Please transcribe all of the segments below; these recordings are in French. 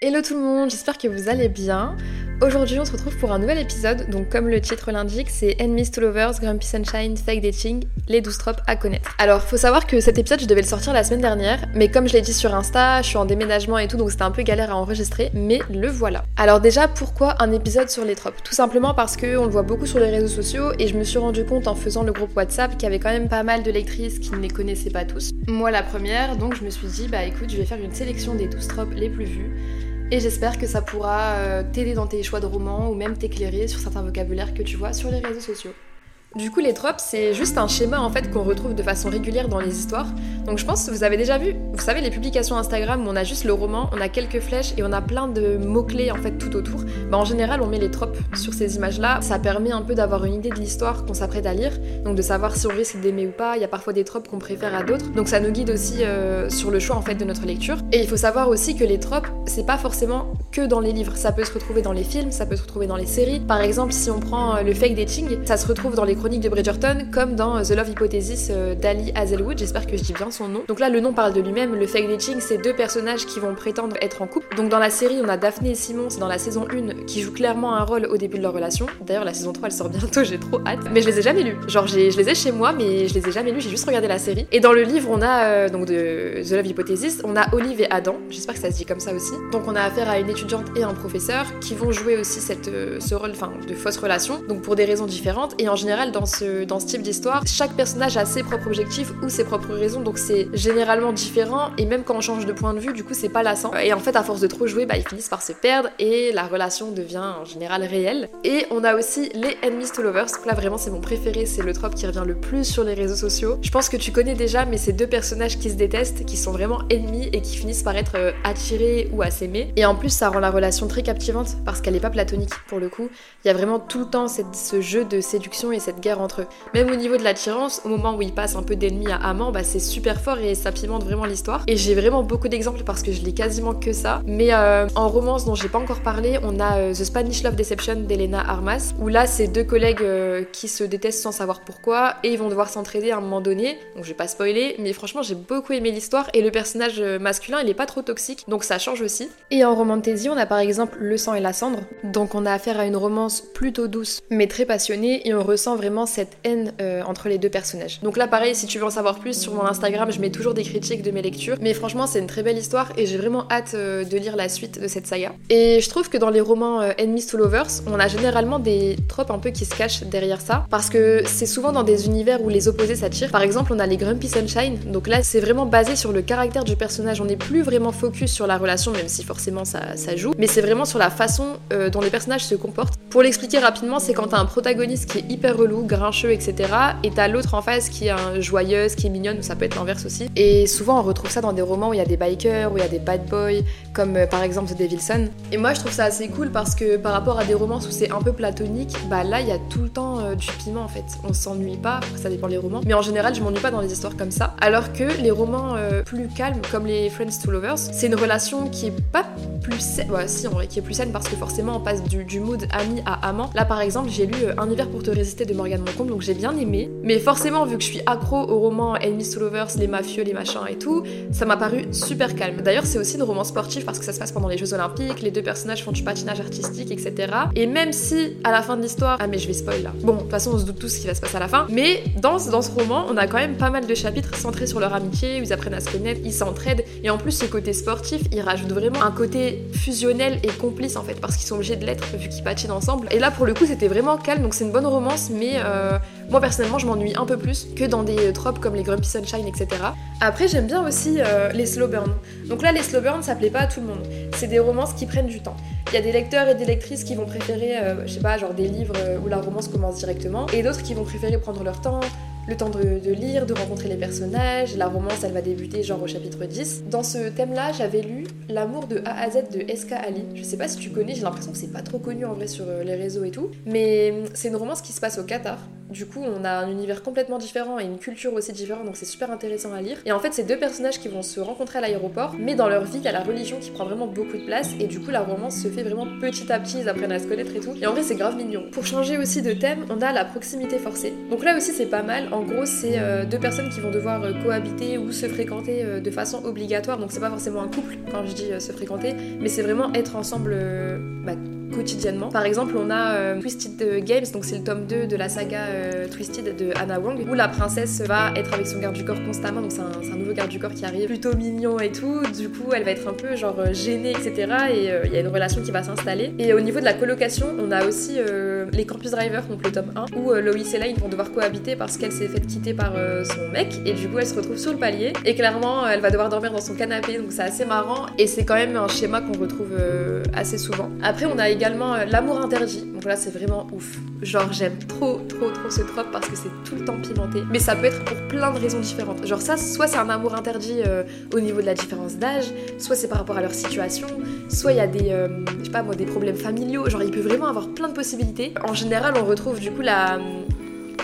Hello tout le monde, j'espère que vous allez bien. Aujourd'hui on se retrouve pour un nouvel épisode, donc comme le titre l'indique, c'est Enemies to Lovers, Grumpy Sunshine, Fake Dating, les 12 tropes à connaître. Alors faut savoir que cet épisode je devais le sortir la semaine dernière, mais comme je l'ai dit sur Insta, je suis en déménagement et tout, donc c'était un peu galère à enregistrer, mais le voilà. Alors déjà pourquoi un épisode sur les tropes? Tout simplement parce qu'on le voit beaucoup sur les réseaux sociaux et je me suis rendu compte en faisant le groupe WhatsApp qu'il y avait quand même pas mal de lectrices qui ne les connaissaient pas tous. Moi la première, donc je me suis dit bah écoute je vais faire une sélection des 12 tropes les plus vues et j'espère que ça pourra euh, t'aider dans tes choix de romans ou même t'éclairer sur certains vocabulaires que tu vois sur les réseaux sociaux. Du coup, les tropes, c'est juste un schéma en fait qu'on retrouve de façon régulière dans les histoires. Donc je pense que vous avez déjà vu, vous savez, les publications Instagram où on a juste le roman, on a quelques flèches et on a plein de mots-clés en fait tout autour. Bah, en général, on met les tropes sur ces images-là. Ça permet un peu d'avoir une idée de l'histoire qu'on s'apprête à lire, donc de savoir si on risque d'aimer ou pas. Il y a parfois des tropes qu'on préfère à d'autres. Donc ça nous guide aussi euh, sur le choix en fait de notre lecture. Et il faut savoir aussi que les tropes, c'est pas forcément que dans les livres. Ça peut se retrouver dans les films, ça peut se retrouver dans les séries. Par exemple, si on prend euh, le fake dating, ça se retrouve dans les chroniques de Bridgerton, comme dans euh, The Love Hypothesis d'Ali Hazelwood, j'espère que je dis bien nom. Donc là, le nom parle de lui-même, le fake dating, c'est deux personnages qui vont prétendre être en couple. Donc dans la série, on a Daphné et Simon, c'est dans la saison 1, qui jouent clairement un rôle au début de leur relation. D'ailleurs, la saison 3, elle sort bientôt, j'ai trop hâte. Mais je les ai jamais lus. Genre, je les ai chez moi, mais je les ai jamais lus, j'ai juste regardé la série. Et dans le livre, on a, donc de The Love Hypothesis, on a Olive et Adam, j'espère que ça se dit comme ça aussi. Donc on a affaire à une étudiante et un professeur qui vont jouer aussi cette, ce rôle enfin, de fausse relation, donc pour des raisons différentes. Et en général, dans ce, dans ce type d'histoire, chaque personnage a ses propres objectifs ou ses propres raisons, donc c'est généralement différent. Et même quand on change de point de vue, du coup, c'est pas lassant. Et en fait, à force de trop jouer, bah, ils finissent par se perdre et la relation devient en général réelle. Et on a aussi les enemies to lovers. Là, vraiment, c'est mon préféré, c'est le trope qui revient le plus sur les réseaux sociaux. Je pense que tu connais déjà, mais c'est deux personnages qui se détestent, qui sont vraiment ennemis et qui finissent par être euh, attirés ou à s'aimer. Et en plus, ça rend la relation très captivante parce qu'elle est pas platonique pour le coup. Il y a vraiment tout le temps cette, ce jeu de séduction et cette guerre entre eux. Même au niveau de l'attirance, au moment où ils passent un peu d'ennemi à amant, bah c'est super fort et ça pimente vraiment l'histoire. Et j'ai vraiment beaucoup d'exemples parce que je lis quasiment que ça. Mais euh, en romance dont j'ai pas encore parlé, on a euh, The Spanish Love Deception d'Elena Armas, où là c'est deux collègues euh, qui se détestent sans savoir pourquoi et ils vont devoir s'entraider à un moment donné. Donc je vais pas spoiler, mais franchement j'ai beaucoup aimé l'histoire et le personnage masculin il est pas trop toxique, donc ça change aussi. Et en romantasy, on a par exemple Le sang et la cendre, donc on a affaire à une romance plutôt douce mais très passionnée et on ressent vraiment cette haine entre les deux personnages. Donc là pareil, si tu veux en savoir plus sur mon Instagram, je mets toujours des critiques de mes lectures, mais franchement c'est une très belle histoire et j'ai vraiment hâte euh, de lire la suite de cette saga. Et je trouve que dans les romans euh, Enemies to Lovers, on a généralement des tropes un peu qui se cachent derrière ça, parce que c'est souvent dans des univers où les opposés s'attirent. Par exemple, on a les Grumpy Sunshine, donc là c'est vraiment basé sur le caractère du personnage, on n'est plus vraiment focus sur la relation, même si forcément ça, joue, mais c'est vraiment sur la façon euh, dont les personnages se comportent. Pour l'expliquer rapidement, c'est quand t'as un protagoniste qui est hyper relou, grincheux, etc., et t'as l'autre en face qui est un joyeuse, qui est mignonne, ça peut être aussi. Et souvent on retrouve ça dans des romans où il y a des bikers, où il y a des bad boys, comme euh, par exemple The Devilson. Et moi je trouve ça assez cool parce que par rapport à des romances où c'est un peu platonique, bah là il y a tout le temps euh, du piment en fait. On s'ennuie pas, ça dépend les romans, mais en général je m'ennuie pas dans les histoires comme ça. Alors que les romans euh, plus calmes, comme les Friends to Lovers, c'est une relation qui est pas plus saine, ouais, si en vrai, qui est plus saine parce que forcément on passe du, du mood ami à amant. Là par exemple j'ai lu Un hiver pour te résister de Morgan Moncombe, donc j'ai bien aimé. Mais forcément vu que je suis accro au roman Enemies to Lovers, les mafieux, les machins et tout, ça m'a paru super calme. D'ailleurs, c'est aussi une roman sportive parce que ça se passe pendant les Jeux Olympiques, les deux personnages font du patinage artistique, etc. Et même si à la fin de l'histoire, ah mais je vais spoil là. Bon, de toute façon, on se doute tous ce qui va se passer à la fin. Mais dans, dans ce roman, on a quand même pas mal de chapitres centrés sur leur amitié, où ils apprennent à se connaître, ils s'entraident. Et en plus, ce côté sportif, il rajoute vraiment un côté fusionnel et complice en fait, parce qu'ils sont obligés de l'être vu qu'ils patinent ensemble. Et là, pour le coup, c'était vraiment calme, donc c'est une bonne romance, mais euh, moi personnellement, je m'ennuie un peu plus que dans des tropes comme les Grumpy Sunshine, etc. Après, j'aime bien aussi euh, les slow burn. Donc là, les slow burn, ça plaît pas à tout le monde. C'est des romances qui prennent du temps. Il y a des lecteurs et des lectrices qui vont préférer, euh, je sais pas, genre des livres euh, où la romance commence directement, et d'autres qui vont préférer prendre leur temps, le temps de, lire, de rencontrer les personnages. La romance, elle va débuter genre au chapitre 10. Dans ce thème-là, j'avais lu L'amour de A à Z de S.K. Ali. Je sais pas si tu connais, j'ai l'impression que c'est pas trop connu en vrai sur les réseaux et tout. Mais c'est une romance qui se passe au Qatar. Du coup, on a un univers complètement différent et une culture aussi différente, donc c'est super intéressant à lire. Et en fait, c'est deux personnages qui vont se rencontrer à l'aéroport, mais dans leur vie, il y a la religion qui prend vraiment beaucoup de place, et du coup, la romance se fait vraiment petit à petit, ils apprennent à se connaître et tout. Et en vrai, c'est grave mignon. Pour changer aussi de thème, on a la proximité forcée. Donc là aussi, c'est pas mal. En gros, c'est deux personnes qui vont devoir cohabiter ou se fréquenter de façon obligatoire. Donc c'est pas forcément un couple quand je dis se fréquenter, mais c'est vraiment être ensemble bah, quotidiennement. Par exemple, on a euh, Twisted Games, donc c'est le tome 2 de la saga euh, Twisted de Anna Wong, où la princesse va être avec son garde du corps constamment, donc c'est un, nouveau garde du corps qui arrive, plutôt mignon et tout, du coup elle va être un peu genre euh, gênée, etc. Et il y a une relation qui va s'installer. Et au niveau de la colocation, on a aussi les Campus Drivers, donc le tome 1, où Lois et Lane vont devoir cohabiter parce qu'elle s'est faite quitter par son mec, et du coup elle se retrouve sur le palier, et clairement elle va devoir dormir dans son canapé, donc c'est assez marrant, et c'est quand même un schéma qu'on retrouve assez souvent. Après on a également euh, l'amour interdit. Donc là, c'est vraiment ouf. Genre, j'aime trop, trop, trop ce trope parce que c'est tout le temps pimenté. Mais ça peut être pour plein de raisons différentes. Genre, ça, soit c'est un amour interdit euh, au niveau de la différence d'âge, soit c'est par rapport à leur situation, soit il y a des, euh, je sais pas moi, des problèmes familiaux. Genre, il peut vraiment avoir plein de possibilités. En général, on retrouve du coup la,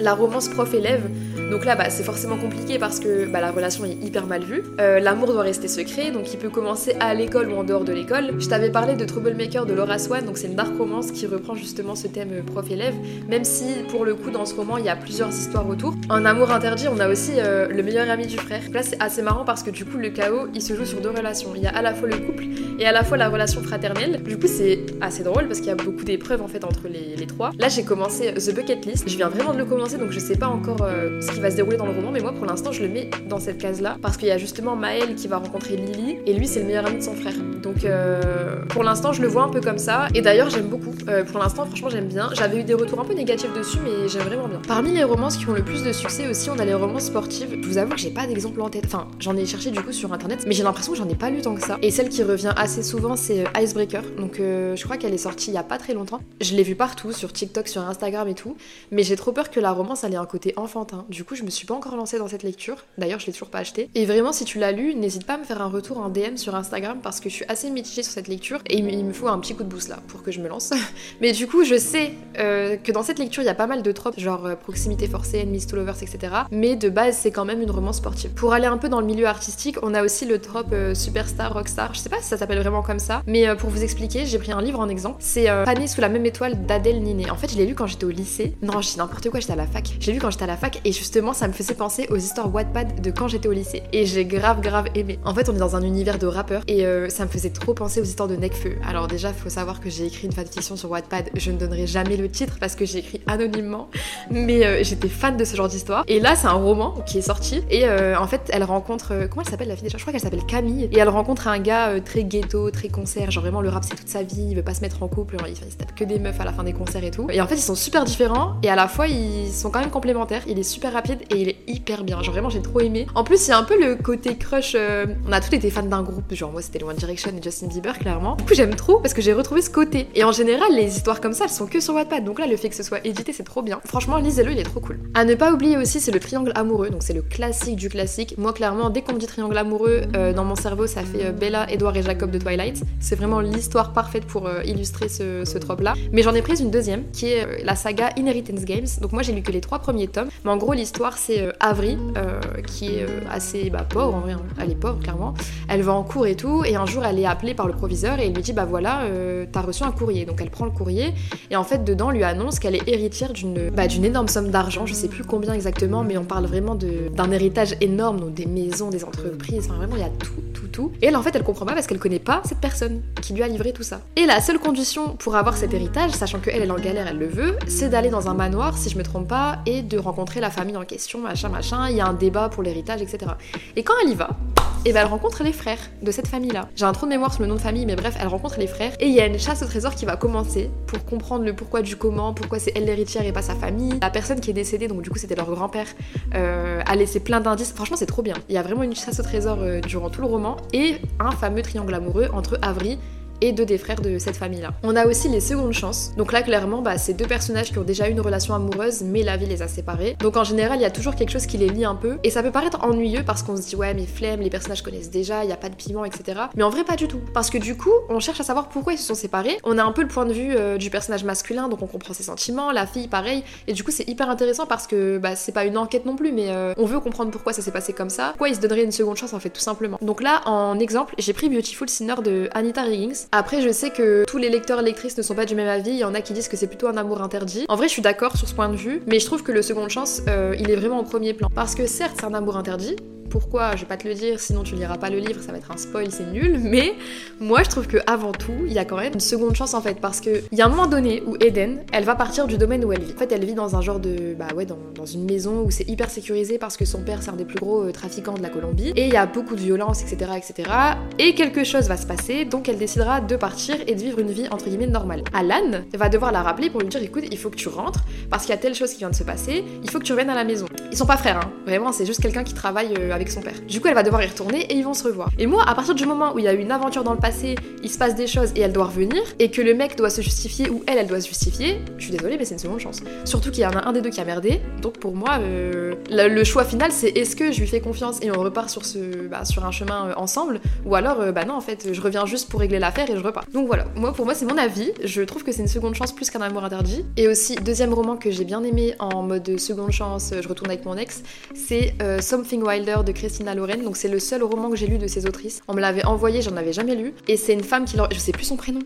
la romance prof-élève donc là, bah, c'est forcément compliqué parce que bah, la relation est hyper mal vue. Euh, l'amour doit rester secret, donc il peut commencer à l'école ou en dehors de l'école. Je t'avais parlé de Troublemaker de Laura Swan, donc c'est une dark romance qui reprend justement ce thème euh, prof-élève, même si pour le coup dans ce roman il y a plusieurs histoires autour. En amour interdit, on a aussi euh, le meilleur ami du frère. là c'est assez marrant parce que du coup le chaos il se joue sur deux relations. Il y a à la fois le couple et à la fois la relation fraternelle. Du coup c'est assez drôle parce qu'il y a beaucoup d'épreuves en fait entre les, trois. Là j'ai commencé The Bucket List, je viens vraiment de le commencer donc je sais pas encore ce va se dérouler dans le roman, mais moi pour l'instant je le mets dans cette case-là parce qu'il y a justement Maël qui va rencontrer Lily et lui c'est le meilleur ami de son frère. Donc euh, pour l'instant je le vois un peu comme ça et d'ailleurs j'aime beaucoup. Euh, pour l'instant franchement j'aime bien. J'avais eu des retours un peu négatifs dessus mais j'aime vraiment bien. Parmi les romances qui ont le plus de succès aussi on a les romances sportives. Je vous avoue que j'ai pas d'exemple en tête. Enfin j'en ai cherché du coup sur internet mais j'ai l'impression que j'en ai pas lu tant que ça. Et celle qui revient assez souvent c'est euh, Icebreaker. Donc je crois qu'elle est sortie il y a pas très longtemps. Je l'ai vue partout sur TikTok, sur Instagram et tout. Mais j'ai trop peur que la romance elle ait un côté enfantin. Du coup je me suis pas encore lancée dans cette lecture. D'ailleurs, je l'ai toujours pas acheté. Et vraiment, si tu l'as lu, n'hésite pas à me faire un retour en DM sur Instagram parce que je suis assez mitigée sur cette lecture et il me faut un petit coup de boost là pour que je me lance. Mais du coup, je sais euh, que dans cette lecture, il y a pas mal de tropes, genre euh, proximité forcée, enemies to lovers, etc. Mais de base, c'est quand même une romance sportive. Pour aller un peu dans le milieu artistique, on a aussi le trope euh, superstar, rockstar. Je sais pas si ça s'appelle vraiment comme ça, mais pour vous expliquer, j'ai pris un livre en exemple. C'est Pané sous la même étoile d'Adèle Niné. En fait, je l'ai lu quand j'étais au lycée. Non, je dis n'importe quoi, j'étais à la fac. J'ai lu quand j'étais à la fac et justement, ça me faisait penser aux histoires Wattpad de quand j'étais au lycée. Et j'ai grave grave aimé. En fait, on est dans un univers de rappeurs et euh, ça me faisait trop penser aux histoires de Necfeu. Alors déjà, faut savoir que j'ai écrit une fanfiction sur Wattpad. Je ne donnerai jamais le titre parce que j'ai écrit anonymement, mais euh, j'étais fan de ce genre d'histoire. Et là, c'est un roman qui est sorti et euh, en fait, elle rencontre comment elle s'appelle la fille déjà? Je crois qu'elle s'appelle Camille et elle rencontre un gars très ghetto, très concert. Genre vraiment le rap c'est toute sa vie. Il veut pas se mettre en couple. Il, il se tape que des meufs à la fin des concerts et tout. Et en fait, ils sont super différents et à la fois ils sont quand même complémentaires. Il est super rapide et il est hyper bien. Genre vraiment, j'ai trop aimé. En plus, il y a un peu le côté crush. Euh, on a tous été fans d'un groupe, genre moi c'était One Direction et Justin Bieber, clairement. Du coup, j'aime trop parce que j'ai retrouvé ce côté. Et en général, les histoires comme ça, elles sont que sur Wattpad. Donc là, le fait que ce soit édité, c'est trop bien. Franchement, lisez-le, il est trop cool. À ne pas oublier aussi, c'est le triangle amoureux. Donc c'est le classique du classique. Moi, clairement, dès qu'on me dit triangle amoureux, euh, dans mon cerveau, ça fait euh, Bella, Edward et Jacob de Twilight. C'est vraiment l'histoire parfaite pour illustrer ce, ce trope-là. Mais j'en ai prise une deuxième, qui est la saga Inheritance Games. Donc moi, j'ai lu que les trois premiers tomes. Mais en gros, l'histoire, c'est Avery, qui est assez bah, pauvre en vrai, hein. elle est pauvre clairement. Elle va en cours et tout, et un jour elle est appelée par le proviseur et il lui dit bah voilà, euh, t'as reçu un courrier. Donc elle prend le courrier et en fait dedans lui annonce qu'elle est héritière d'une bah, énorme somme d'argent, je sais plus combien exactement, mais on parle vraiment d'un héritage énorme, donc des maisons, des entreprises, enfin vraiment il y a tout, Et elle en fait elle comprend pas parce qu'elle connaît pas cette personne qui lui a livré tout ça. Et la seule condition pour avoir cet héritage, sachant qu'elle elle est en galère, elle le veut, c'est d'aller dans un manoir si je me trompe pas et de rencontrer la famille en question, machin machin. Il y a un débat pour l'héritage, etc. Et quand elle y va, et ben elle rencontre les frères de cette famille-là. J'ai un trou de mémoire sur le nom de famille, mais bref, elle rencontre les frères. Et il y a une chasse au trésor qui va commencer pour comprendre le pourquoi du comment, pourquoi c'est elle l'héritière et pas sa famille. La personne qui est décédée, donc du coup c'était leur grand-père, euh, a laissé plein d'indices. Franchement, c'est trop bien. Il y a vraiment une chasse au trésor euh, durant tout le roman et un fameux triangle amoureux entre Avery et deux des frères de cette famille-là. On a aussi les secondes chances. Donc là, clairement, bah, c'est deux personnages qui ont déjà eu une relation amoureuse, mais la vie les a séparés. Donc en général, il y a toujours quelque chose qui les lie un peu. Et ça peut paraître ennuyeux parce qu'on se dit, ouais, mais flemme, les personnages connaissent déjà, il n'y a pas de piment, etc. Mais en vrai, pas du tout. Parce que du coup, on cherche à savoir pourquoi ils se sont séparés. On a un peu le point de vue euh, du personnage masculin, donc on comprend ses sentiments, la fille, pareil. Et du coup, c'est hyper intéressant parce que bah, c'est pas une enquête non plus, mais euh, on veut comprendre pourquoi ça s'est passé comme ça, pourquoi ils se donneraient une seconde chance, en fait, tout simplement. Donc là, en exemple, j'ai pris Beautiful Sinner de Anita Riggins. Après, je sais que tous les lecteurs et lectrices ne sont pas du même avis. Il y en a qui disent que c'est plutôt un amour interdit. En vrai, je suis d'accord sur ce point de vue, mais je trouve que le second chance, euh, il est vraiment au premier plan. Parce que certes, c'est un amour interdit, pourquoi, je vais pas te le dire, sinon tu liras pas le livre, ça va être un spoil, c'est nul. Mais moi, je trouve que avant tout, il y a quand même une seconde chance en fait, parce que il y a un moment donné où Eden, elle va partir du domaine où elle vit. En fait, elle vit dans un genre de, bah ouais, dans, une maison où c'est hyper sécurisé parce que son père c'est un des plus gros euh, trafiquants de la Colombie et il y a beaucoup de violence, etc., etc. Et quelque chose va se passer, donc elle décidera de partir et de vivre une vie entre guillemets normale. Alan va devoir la rappeler pour lui dire, écoute, il faut que tu rentres parce qu'il y a telle chose qui vient de se passer, il faut que tu reviennes à la maison. Ils sont pas frères, hein. Vraiment, c'est juste quelqu'un qui travaille euh, son père. Du coup, elle va devoir y retourner et ils vont se revoir. Et moi, à partir du moment où il y a eu une aventure dans le passé, il se passe des choses et elle doit revenir, et que le mec doit se justifier ou elle, elle doit se justifier, je suis désolée, mais c'est une seconde chance. Surtout qu'il y en a un des deux qui a merdé, donc pour moi, euh, le, choix final, c'est est-ce que je lui fais confiance et on repart sur, ce, bah, sur un chemin euh, ensemble, ou alors, euh, bah non, en fait, je reviens juste pour régler l'affaire et je repars. Donc voilà, moi, pour moi, c'est mon avis. Je trouve que c'est une seconde chance plus qu'un amour interdit. Et aussi, deuxième roman que j'ai bien aimé en mode seconde chance, je retourne avec mon ex, c'est Something Wilder de Christina Loren. Donc c'est le seul roman que j'ai lu de ces autrices. On me l'avait envoyé, j'en avais jamais lu. Et c'est une femme qui leur... Je sais plus son prénom.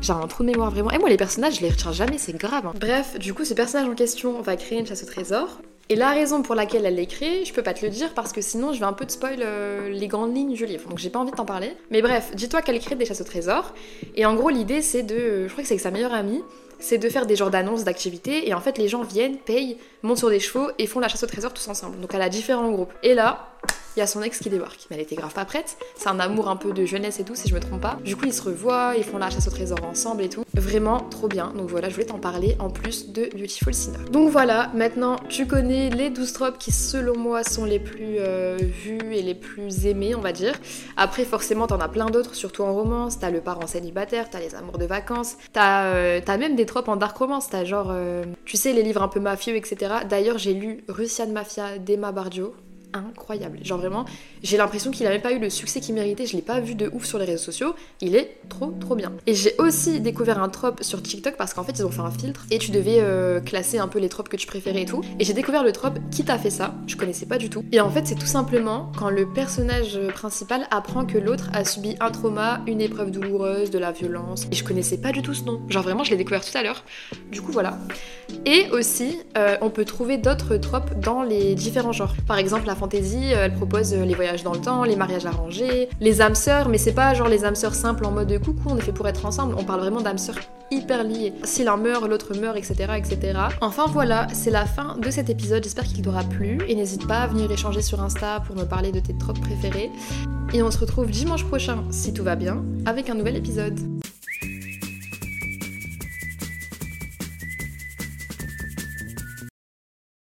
J'ai un trou de mémoire vraiment. Et moi les personnages, je les retiens jamais, c'est grave. hein. Bref, du coup ce personnage en question va créer une chasse au trésor. Et la raison pour laquelle elle l'a créé, je peux pas te le dire parce que sinon je vais un peu te spoil euh, les grandes lignes du livre. Donc j'ai pas envie de t'en parler. Mais bref, dis-toi qu'elle crée des chasses au trésor. Et en gros l'idée c'est de... Je crois que c'est avec sa meilleure amie c'est de faire des genres d'annonces d'activités et en fait les gens viennent, payent, montent sur des chevaux et font la chasse au trésor tous ensemble. Donc elle a différents groupes. Et là, il y a son ex qui débarque. Mais elle était grave pas prête. C'est un amour un peu de jeunesse et tout, si je me trompe pas. Du coup, ils se revoient, ils font la chasse au trésor ensemble et tout. Vraiment trop bien. Donc voilà, je voulais t'en parler en plus de Beautiful Sinner. Donc voilà, maintenant tu connais les 12 tropes qui, selon moi, sont les plus euh, vus et les plus aimés, on va dire. Après, forcément, t'en as plein d'autres, surtout en romance. T'as le parent célibataire, t'as les amours de vacances, t'as euh, même des tropes en dark romance. T'as genre, euh, tu sais, les livres un peu mafieux, etc. D'ailleurs, j'ai lu Russian Mafia d'Emma Bardio incroyable. Genre vraiment, j'ai l'impression qu'il a même pas eu le succès qu'il méritait. Je l'ai pas vu de ouf sur les réseaux sociaux. Il est trop trop bien. Et j'ai aussi découvert un trope sur TikTok parce qu'en fait ils ont fait un filtre et tu devais euh, classer un peu les tropes que tu préférais et tout. Et j'ai découvert le trope qui t'a fait ça. Je connaissais pas du tout. Et en fait c'est tout simplement quand le personnage principal apprend que l'autre a subi un trauma, une épreuve douloureuse, de la violence. Et je connaissais pas du tout ce nom. Genre vraiment je l'ai découvert tout à l'heure. Du coup voilà. Et aussi euh, on peut trouver d'autres tropes dans les différents genres. Par exemple la euh, elle propose euh, les voyages dans le temps, les mariages arrangés, les âmes sœurs, mais c'est pas genre les âmes sœurs simples en mode coucou, on est fait pour être ensemble, on parle vraiment d'âmes sœurs hyper liées. Si l'un meurt, l'autre meurt, etc., etc. Enfin voilà, c'est la fin de cet épisode, j'espère qu'il t'aura plu, et n'hésite pas à venir échanger sur Insta pour me parler de tes tropes préférées. Et on se retrouve dimanche prochain, si tout va bien, avec un nouvel épisode.